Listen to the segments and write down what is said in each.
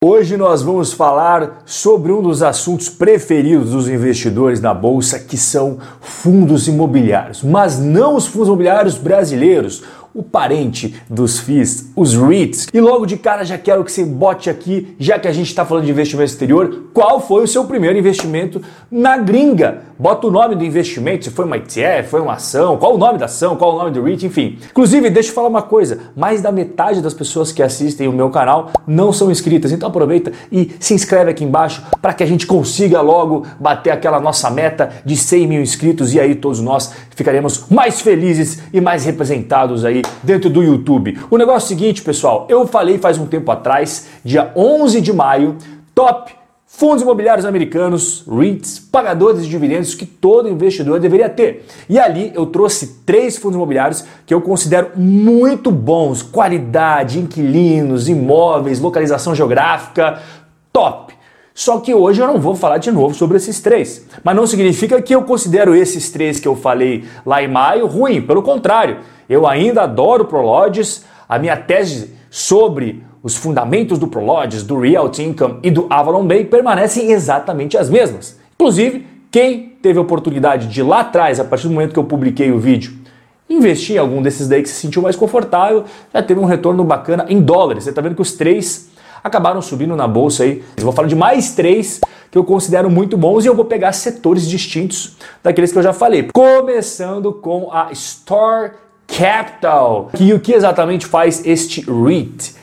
Hoje nós vamos falar sobre um dos assuntos preferidos dos investidores na bolsa, que são fundos imobiliários, mas não os fundos imobiliários brasileiros, o parente dos FIIs, os REITs. E logo de cara já quero que você bote aqui, já que a gente está falando de investimento exterior, qual foi o seu primeiro investimento na gringa? Bota o nome do investimento, se foi uma ETF, foi uma ação, qual o nome da ação, qual o nome do REIT, enfim. Inclusive, deixa eu falar uma coisa, mais da metade das pessoas que assistem o meu canal não são inscritas, então aproveita e se inscreve aqui embaixo para que a gente consiga logo bater aquela nossa meta de 100 mil inscritos e aí todos nós ficaremos mais felizes e mais representados aí dentro do YouTube. O negócio é o seguinte, pessoal, eu falei faz um tempo atrás, dia 11 de maio, top fundos imobiliários americanos, REITs, pagadores de dividendos que todo investidor deveria ter. E ali eu trouxe três fundos imobiliários que eu considero muito bons, qualidade, inquilinos, imóveis, localização geográfica, top. Só que hoje eu não vou falar de novo sobre esses três. Mas não significa que eu considero esses três que eu falei lá em maio ruim, pelo contrário. Eu ainda adoro Prologes, a minha tese sobre os fundamentos do Prologis, do Realty Income e do Avalon Bay permanecem exatamente as mesmas. Inclusive, quem teve a oportunidade de lá atrás, a partir do momento que eu publiquei o vídeo, investir em algum desses daí que se sentiu mais confortável, já teve um retorno bacana em dólares. Você está vendo que os três acabaram subindo na bolsa aí. Eu vou falar de mais três que eu considero muito bons e eu vou pegar setores distintos daqueles que eu já falei. Começando com a Store Capital, que o que exatamente faz este REIT?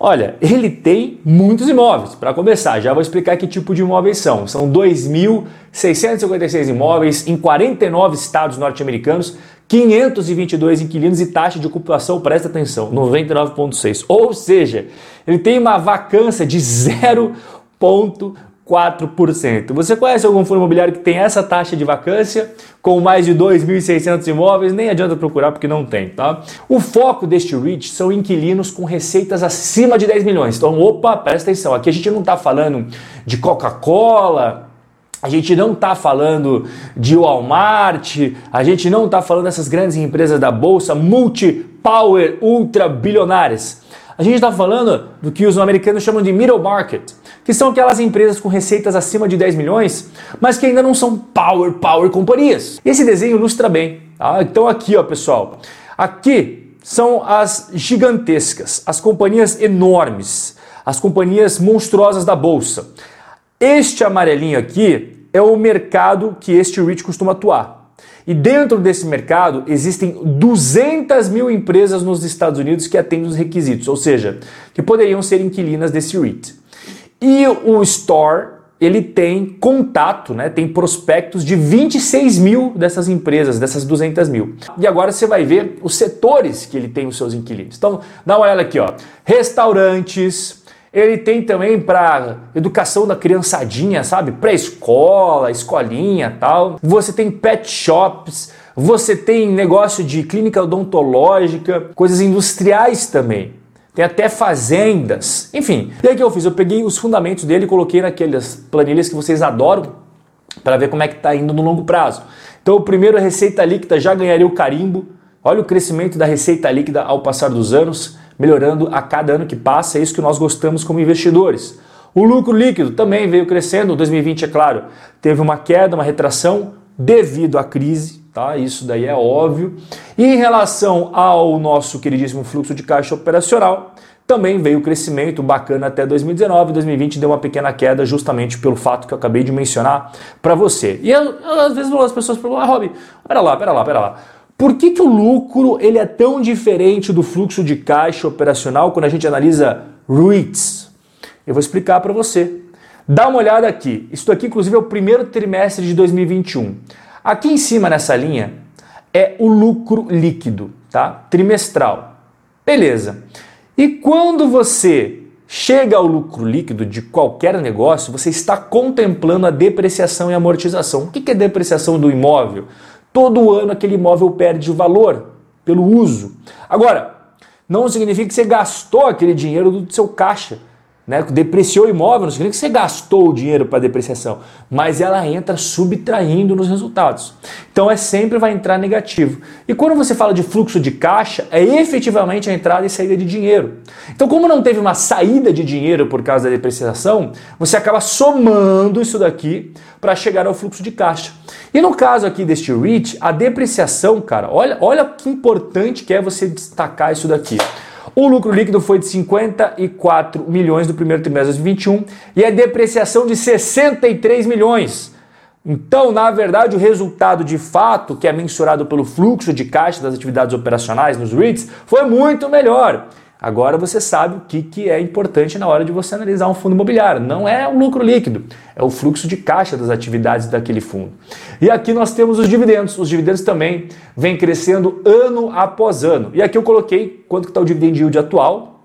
Olha, ele tem muitos imóveis. Para começar, já vou explicar que tipo de imóveis são. São 2.656 imóveis em 49 estados norte-americanos, 522 inquilinos e taxa de ocupação, presta atenção, 99,6. Ou seja, ele tem uma vacância de 0,1%. 4%. Você conhece algum fundo imobiliário que tem essa taxa de vacância com mais de 2.600 imóveis? Nem adianta procurar porque não tem, tá? O foco deste REIT são inquilinos com receitas acima de 10 milhões. Então, opa, presta atenção, aqui a gente não está falando de Coca-Cola, a gente não está falando de Walmart, a gente não está falando dessas grandes empresas da bolsa multi-power ultra bilionárias. A gente está falando do que os americanos chamam de middle market, que são aquelas empresas com receitas acima de 10 milhões, mas que ainda não são power, power companhias. Esse desenho ilustra bem. Tá? Então aqui, ó, pessoal, aqui são as gigantescas, as companhias enormes, as companhias monstruosas da bolsa. Este amarelinho aqui é o mercado que este REIT costuma atuar. E dentro desse mercado existem 200 mil empresas nos Estados Unidos que atendem os requisitos, ou seja, que poderiam ser inquilinas desse REIT. E o Store ele tem contato, né, tem prospectos de 26 mil dessas empresas, dessas 200 mil. E agora você vai ver os setores que ele tem os seus inquilinos. Então, dá uma olhada aqui, ó. Restaurantes, ele tem também para educação da criançadinha, sabe? Pré-escola, escolinha tal. Você tem pet shops, você tem negócio de clínica odontológica, coisas industriais também. Tem até fazendas. Enfim, e aí o que eu fiz? Eu peguei os fundamentos dele e coloquei naquelas planilhas que vocês adoram para ver como é que está indo no longo prazo. Então, o primeiro, a receita líquida já ganharia o carimbo. Olha o crescimento da receita líquida ao passar dos anos melhorando a cada ano que passa, é isso que nós gostamos como investidores. O lucro líquido também veio crescendo, 2020 é claro, teve uma queda, uma retração devido à crise, tá? Isso daí é óbvio. E em relação ao nosso queridíssimo fluxo de caixa operacional, também veio crescimento bacana até 2019, 2020 deu uma pequena queda justamente pelo fato que eu acabei de mencionar para você. E às vezes as pessoas perguntam, ah, Rob, pera lá, pera lá, pera lá. Por que, que o lucro ele é tão diferente do fluxo de caixa operacional quando a gente analisa REITs? Eu vou explicar para você. Dá uma olhada aqui. Isso aqui, inclusive, é o primeiro trimestre de 2021. Aqui em cima nessa linha é o lucro líquido, tá? Trimestral. Beleza. E quando você chega ao lucro líquido de qualquer negócio, você está contemplando a depreciação e amortização. O que é depreciação do imóvel? Todo ano aquele imóvel perde o valor pelo uso. Agora, não significa que você gastou aquele dinheiro do seu caixa. Né? Depreciou o imóvel, não significa que você gastou o dinheiro para depreciação, mas ela entra subtraindo nos resultados. Então é sempre vai entrar negativo. E quando você fala de fluxo de caixa, é efetivamente a entrada e saída de dinheiro. Então, como não teve uma saída de dinheiro por causa da depreciação, você acaba somando isso daqui para chegar ao fluxo de caixa. E no caso aqui deste REIT, a depreciação, cara, olha, olha que importante que é você destacar isso daqui. O lucro líquido foi de 54 milhões do primeiro trimestre de 2021 e a depreciação de 63 milhões. Então, na verdade, o resultado de fato, que é mensurado pelo fluxo de caixa das atividades operacionais nos REITs, foi muito melhor. Agora você sabe o que, que é importante na hora de você analisar um fundo imobiliário. Não é o lucro líquido, é o fluxo de caixa das atividades daquele fundo. E aqui nós temos os dividendos. Os dividendos também vêm crescendo ano após ano. E aqui eu coloquei quanto está o dividend yield atual,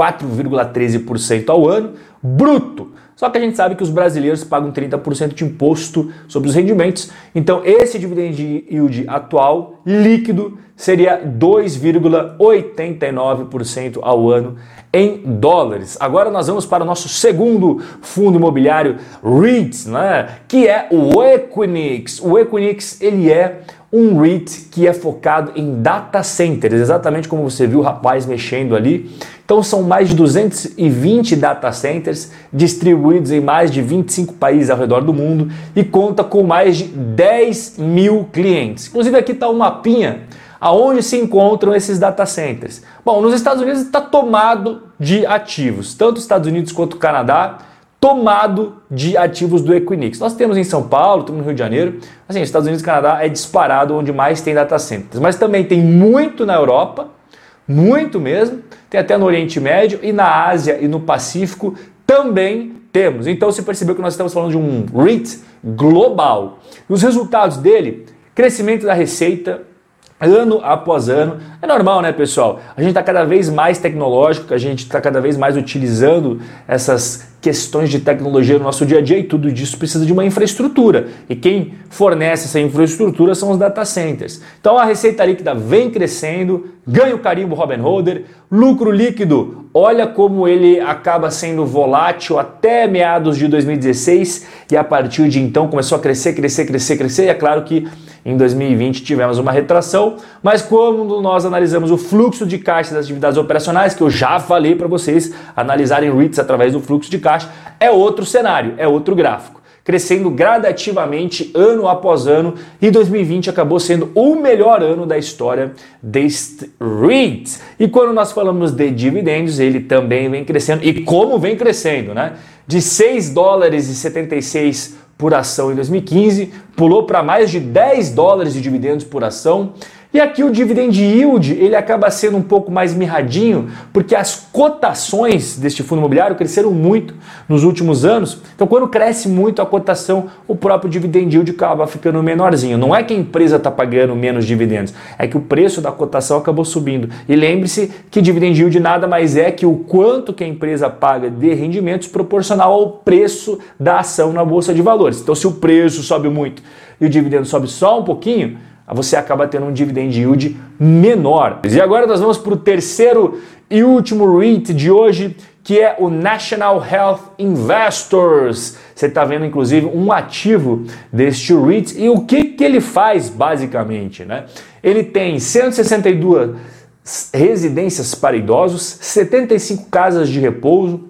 4,13% ao ano, bruto. Só que a gente sabe que os brasileiros pagam 30% de imposto sobre os rendimentos. Então esse dividend yield atual líquido seria 2,89% ao ano em dólares. Agora nós vamos para o nosso segundo fundo imobiliário REIT, né? que é o Equinix. O Equinix ele é um REIT que é focado em data centers, exatamente como você viu o rapaz mexendo ali. Então são mais de 220 data centers distribuídos em mais de 25 países ao redor do mundo e conta com mais de 10 mil clientes. Inclusive aqui está um mapinha aonde se encontram esses data centers. Bom, nos Estados Unidos está tomado de ativos, tanto os Estados Unidos quanto Canadá tomado de ativos do Equinix. Nós temos em São Paulo, temos no Rio de Janeiro, assim, Estados Unidos e Canadá é disparado onde mais tem data centers, mas também tem muito na Europa, muito mesmo, tem até no Oriente Médio e na Ásia e no Pacífico também temos. Então você percebeu que nós estamos falando de um REIT global. Os resultados dele, crescimento da receita, ano após ano. É normal, né, pessoal? A gente está cada vez mais tecnológico, a gente está cada vez mais utilizando essas questões de tecnologia no nosso dia a dia e tudo disso precisa de uma infraestrutura. E quem fornece essa infraestrutura são os data centers. Então a receita líquida vem crescendo, ganha o carimbo Robin Holder, lucro líquido, olha como ele acaba sendo volátil até meados de 2016 e a partir de então começou a crescer, crescer, crescer, crescer. E é claro que em 2020 tivemos uma retração, mas quando nós analisamos o fluxo de caixa das atividades operacionais, que eu já falei para vocês analisarem REITs através do fluxo de caixa, é outro cenário, é outro gráfico. Crescendo gradativamente ano após ano, e 2020 acabou sendo o melhor ano da história deste REIT. E quando nós falamos de dividendos, ele também vem crescendo. E como vem crescendo, né? De 6 dólares e 76 por ação em 2015, pulou para mais de 10 dólares de dividendos por ação e aqui o dividend yield ele acaba sendo um pouco mais mirradinho, porque as cotações deste fundo imobiliário cresceram muito nos últimos anos. Então, quando cresce muito a cotação, o próprio dividend yield acaba ficando menorzinho. Não é que a empresa está pagando menos dividendos, é que o preço da cotação acabou subindo. E lembre-se que dividend yield nada mais é que o quanto que a empresa paga de rendimentos proporcional ao preço da ação na bolsa de valores. Então, se o preço sobe muito e o dividendo sobe só um pouquinho, você acaba tendo um dividend yield menor. E agora nós vamos para o terceiro e último REIT de hoje, que é o National Health Investors. Você está vendo, inclusive, um ativo deste REIT e o que, que ele faz, basicamente. Né? Ele tem 162 residências para idosos, 75 casas de repouso,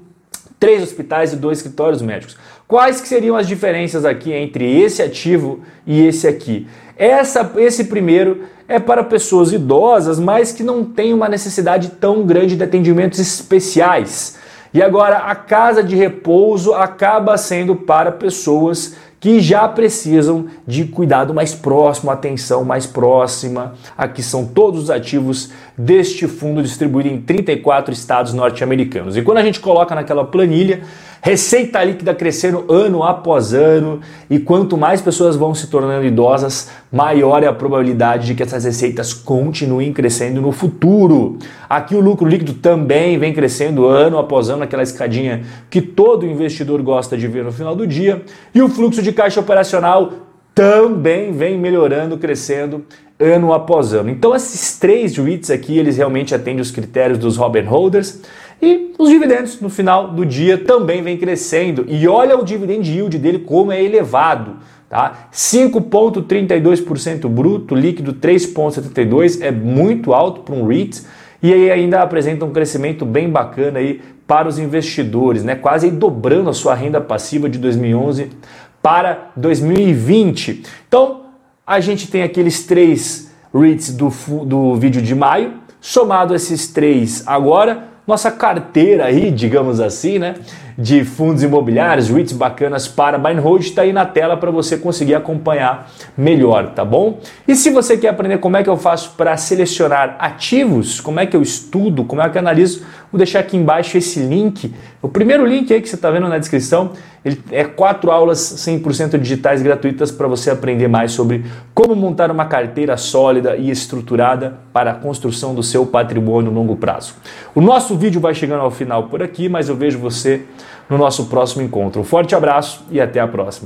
três hospitais e dois escritórios médicos. Quais que seriam as diferenças aqui entre esse ativo e esse aqui? Essa, esse primeiro é para pessoas idosas, mas que não têm uma necessidade tão grande de atendimentos especiais. E agora a casa de repouso acaba sendo para pessoas que já precisam de cuidado mais próximo, atenção mais próxima. Aqui são todos os ativos deste fundo distribuído em 34 estados norte-americanos. E quando a gente coloca naquela planilha, receita líquida crescendo ano após ano, e quanto mais pessoas vão se tornando idosas, maior é a probabilidade de que essas receitas continuem crescendo no futuro. Aqui o lucro líquido também vem crescendo ano após ano, aquela escadinha que todo investidor gosta de ver no final do dia, e o fluxo de caixa operacional também vem melhorando, crescendo ano após ano. Então esses três REITs aqui, eles realmente atendem os critérios dos Robin Holders E os dividendos no final do dia também vem crescendo. E olha o dividend yield dele como é elevado. Tá? 5,32% bruto, líquido 3,72% é muito alto para um REIT e aí ainda apresenta um crescimento bem bacana aí para os investidores, né? quase dobrando a sua renda passiva de 2011 para 2020. Então a gente tem aqueles três REITs do, do vídeo de maio, somado esses três agora, nossa carteira aí, digamos assim, né? De fundos imobiliários, REITs bacanas para buy and hold, está aí na tela para você conseguir acompanhar melhor, tá bom? E se você quer aprender como é que eu faço para selecionar ativos, como é que eu estudo, como é que eu analiso, vou deixar aqui embaixo esse link. O primeiro link aí que você está vendo na descrição, ele é quatro aulas 100% digitais gratuitas para você aprender mais sobre como montar uma carteira sólida e estruturada para a construção do seu patrimônio longo prazo. O nosso vídeo vai chegando ao final por aqui, mas eu vejo você no nosso próximo encontro. Um forte abraço e até a próxima.